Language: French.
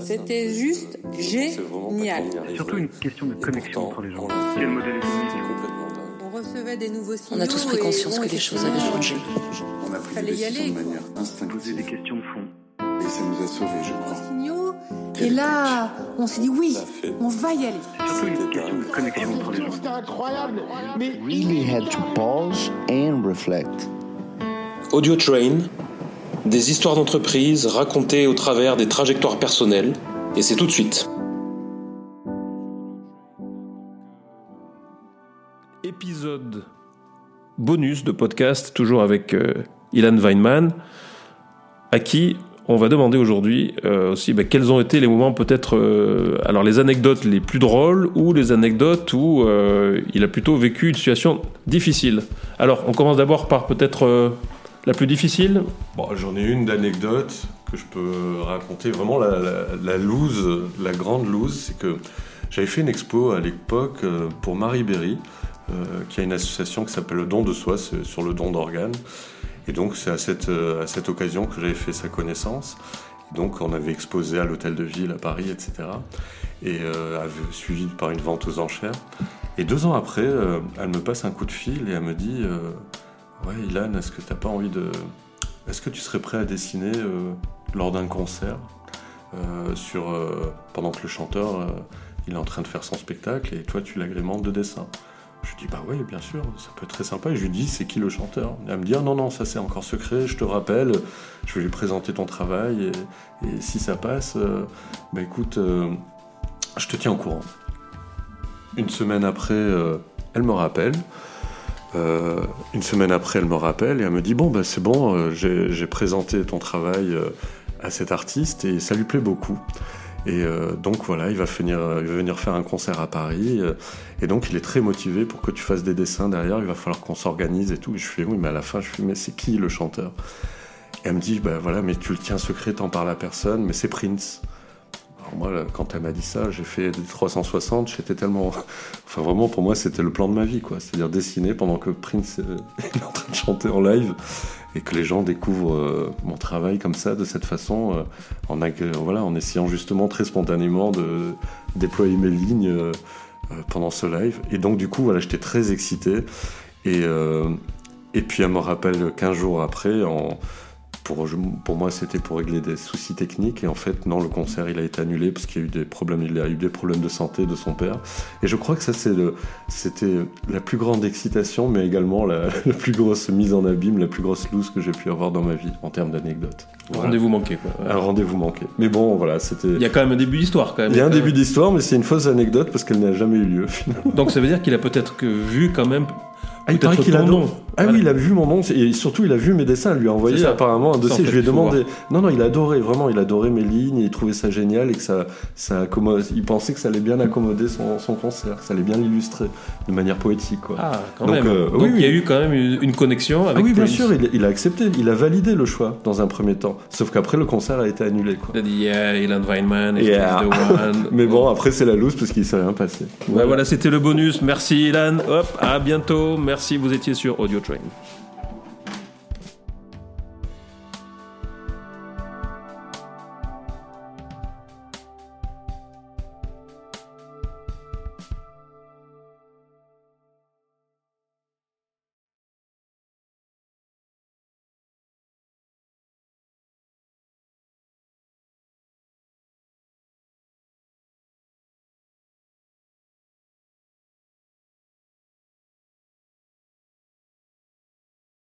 C'était juste génial. Surtout une question de connexion entre les gens. Quel modèle On recevait des nouveaux signaux. On a tous pris conscience que les choses avaient changé. On a pris Fallait des y décisions aller, de manière Poser instinctive des questions de fond. et ça nous a sauvés, je crois. signaux. Et là, on s'est dit oui, on va y aller. Surtout une question de connexion entre les gens. C'était incroyable. Mais really had to pause and reflect. Audio Train, des histoires d'entreprise racontées au travers des trajectoires personnelles, et c'est tout de suite. Épisode bonus de podcast, toujours avec euh, Ilan Weinman, à qui on va demander aujourd'hui euh, aussi bah, quels ont été les moments peut-être, euh, alors les anecdotes les plus drôles ou les anecdotes où il a plutôt vécu une situation difficile. Alors on commence d'abord par peut-être la plus difficile. Bon, j'en ai une d'anecdote que je peux raconter. Vraiment, la, la, la loose, la grande loose, c'est que j'avais fait une expo à l'époque euh, pour Marie Berry, euh, qui a une association qui s'appelle Le Don de Soi, sur le don d'organes. Et donc, c'est à cette, euh, à cette occasion que j'avais fait sa connaissance. Donc, on avait exposé à l'hôtel de ville à Paris, etc. Et euh, suivi par une vente aux enchères. Et deux ans après, elle me passe un coup de fil et elle me dit Ouais, Ilan, est-ce que t'as pas envie de. Est-ce que tu serais prêt à dessiner euh, lors d'un concert euh, sur, euh, pendant que le chanteur il est en train de faire son spectacle et toi tu l'agrémentes de dessin? Je lui dis Bah oui, bien sûr, ça peut être très sympa. Et je lui dis C'est qui le chanteur? Elle me dit Ah non, non, ça c'est encore secret, je te rappelle, je vais lui présenter ton travail et, et si ça passe, bah écoute, je te tiens au courant. Une semaine après, elle me rappelle. Euh, une semaine après, elle me rappelle et elle me dit Bon, bah, c'est bon, euh, j'ai présenté ton travail euh, à cet artiste et ça lui plaît beaucoup. Et donc voilà, il va, venir, faire un concert à Paris. et donc il est très motivé pour que tu fasses des dessins derrière. Il va falloir qu'on s'organise et tout. Et je fais Oui, mais à la fin, je fais Mais c'est qui le chanteur? Et elle me dit Bah voilà, mais tu le tiens secret, t'en parles à personne, mais c'est Prince. Moi, quand elle m'a dit ça, j'ai fait des 360, j'étais tellement... Enfin vraiment, pour moi, c'était le plan de ma vie, quoi. C'est-à-dire dessiner pendant que Prince euh, est en train de chanter en live et que les gens découvrent euh, mon travail comme ça, de cette façon, euh, en, voilà, en essayant justement très spontanément de déployer mes lignes pendant ce live. Et donc, du coup, voilà, j'étais très excité. Et, et puis, elle me rappelle 15 jours après, en, pour, moi, c'était pour régler des soucis techniques. Et en fait, non, le concert, il a été annulé parce qu'il y a eu des problèmes, il a eu des problèmes de santé de son père. Et je crois que ça, c'est c'était la plus grande excitation, mais également la, la plus grosse mise en abîme, la plus grosse loose que j'ai pu avoir dans ma vie en termes d'anecdotes. Voilà. Rendez-vous manqué. Quoi. Un rendez-vous manqué. Mais bon, voilà, c'était. Il y a quand même un début d'histoire quand même. Il y a un début d'histoire, mais c'est une fausse anecdote parce qu'elle n'a jamais eu lieu finalement. Donc ça veut dire qu'il a peut-être que vu quand même. Ah, il paraît qu'il a nom. Ah Voilà. oui, il a vu mon nom et surtout il a vu mes dessins. Elle lui a envoyé apparemment un dossier. je lui ai il demandé. Non, non, il adorait vraiment. Il adorait mes lignes. Il trouvait ça génial et que ça, ça accommode. Il pensait que ça allait bien accommoder son, son concert, que ça allait bien l'illustrer de manière poétique, quoi. Ah, quand Donc, même. euh, Donc oui, il y a eu quand même une, une connexion Ah avec oui, bien sûr, il, il a accepté, il a validé le choix dans un premier temps. Sauf qu'après, le concert a été annulé, quoi. Il a dit Yeah, Ilan Weinman, Yeah. Mais bon, après, c'est la loose parce qu'il s'est rien passé. Ouais, voilà, c'était le bonus. Merci Ilan. Hop, à bientôt. Merci, vous étiez sur Audio dream.